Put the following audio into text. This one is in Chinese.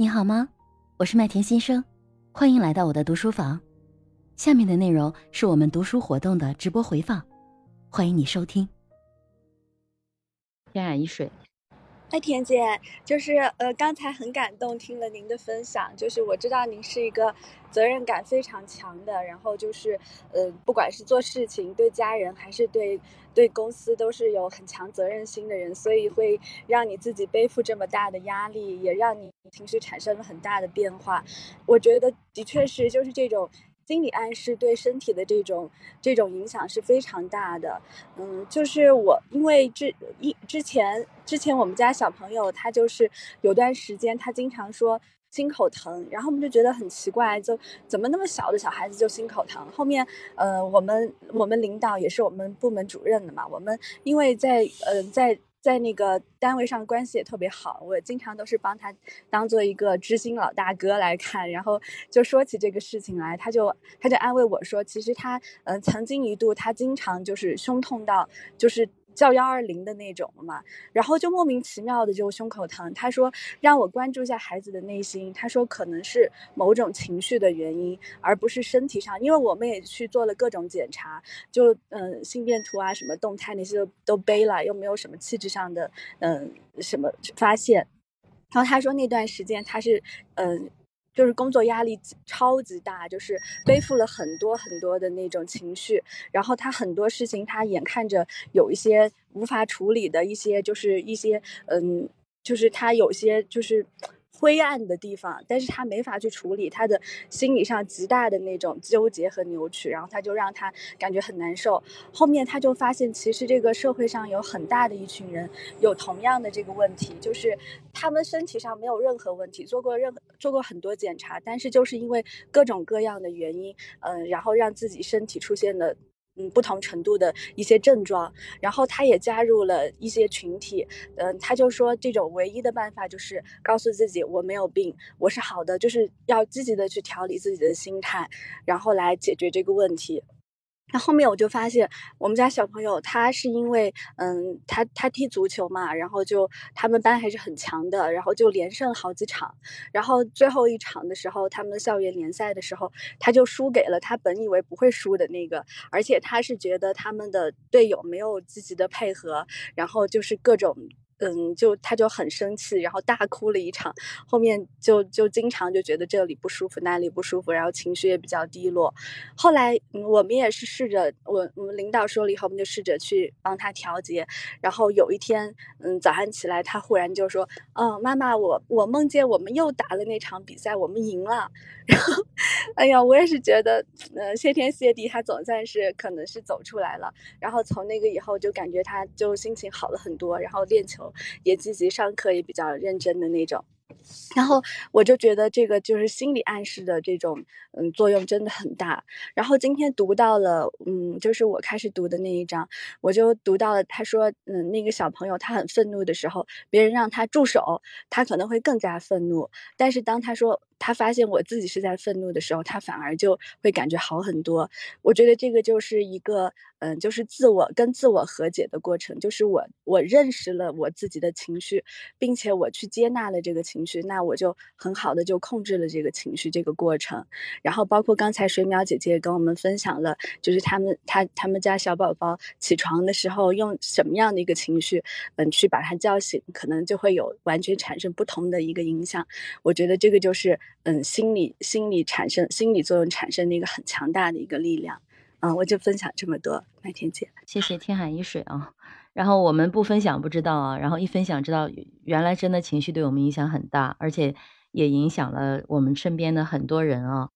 你好吗？我是麦田先生，欢迎来到我的读书房。下面的内容是我们读书活动的直播回放，欢迎你收听。天然一水。哎田姐，就是呃，刚才很感动，听了您的分享，就是我知道您是一个责任感非常强的，然后就是呃，不管是做事情对家人还是对对公司，都是有很强责任心的人，所以会让你自己背负这么大的压力，也让你情绪产生了很大的变化。我觉得的确是，就是这种。心理暗示对身体的这种这种影响是非常大的，嗯，就是我因为之一之前之前我们家小朋友他就是有段时间他经常说心口疼，然后我们就觉得很奇怪，就怎么那么小的小孩子就心口疼？后面呃我们我们领导也是我们部门主任的嘛，我们因为在呃在。在那个单位上关系也特别好，我经常都是帮他当做一个知心老大哥来看，然后就说起这个事情来，他就他就安慰我说，其实他嗯曾经一度他经常就是胸痛到就是。叫幺二零的那种嘛，然后就莫名其妙的就胸口疼。他说让我关注一下孩子的内心，他说可能是某种情绪的原因，而不是身体上。因为我们也去做了各种检查，就嗯心电图啊什么动态那些都都背了，又没有什么气质上的嗯什么发现。然后他说那段时间他是嗯。就是工作压力超级大，就是背负了很多很多的那种情绪，然后他很多事情他眼看着有一些无法处理的一些，就是一些嗯，就是他有些就是。灰暗的地方，但是他没法去处理，他的心理上极大的那种纠结和扭曲，然后他就让他感觉很难受。后面他就发现，其实这个社会上有很大的一群人有同样的这个问题，就是他们身体上没有任何问题，做过任何做过很多检查，但是就是因为各种各样的原因，嗯，然后让自己身体出现了。嗯，不同程度的一些症状，然后他也加入了一些群体，嗯，他就说这种唯一的办法就是告诉自己我没有病，我是好的，就是要积极的去调理自己的心态，然后来解决这个问题。那后面我就发现，我们家小朋友他是因为，嗯，他他踢足球嘛，然后就他们班还是很强的，然后就连胜好几场，然后最后一场的时候，他们校园联赛的时候，他就输给了他本以为不会输的那个，而且他是觉得他们的队友没有积极的配合，然后就是各种。嗯，就他就很生气，然后大哭了一场，后面就就经常就觉得这里不舒服，那里不舒服，然后情绪也比较低落。后来我们也是试着，我我们领导说了以后，我们就试着去帮他调节。然后有一天，嗯，早上起来，他忽然就说：“嗯，妈妈，我我梦见我们又打了那场比赛，我们赢了。”然后，哎呀，我也是觉得，呃，谢天谢地，他总算是可能是走出来了。然后从那个以后，就感觉他就心情好了很多，然后练球。也积极上课，也比较认真的那种。然后我就觉得这个就是心理暗示的这种嗯作用真的很大。然后今天读到了嗯，就是我开始读的那一章，我就读到了他说嗯那个小朋友他很愤怒的时候，别人让他住手，他可能会更加愤怒。但是当他说他发现我自己是在愤怒的时候，他反而就会感觉好很多。我觉得这个就是一个嗯，就是自我跟自我和解的过程，就是我我认识了我自己的情绪，并且我去接纳了这个情绪。那我就很好的就控制了这个情绪这个过程，然后包括刚才水淼姐姐跟我们分享了，就是他们他他们家小宝宝起床的时候用什么样的一个情绪，嗯，去把他叫醒，可能就会有完全产生不同的一个影响。我觉得这个就是嗯心理心理产生心理作用产生的一个很强大的一个力量。啊，我就分享这么多，麦田姐，谢谢天海一水啊。然后我们不分享不知道啊，然后一分享知道，原来真的情绪对我们影响很大，而且也影响了我们身边的很多人啊。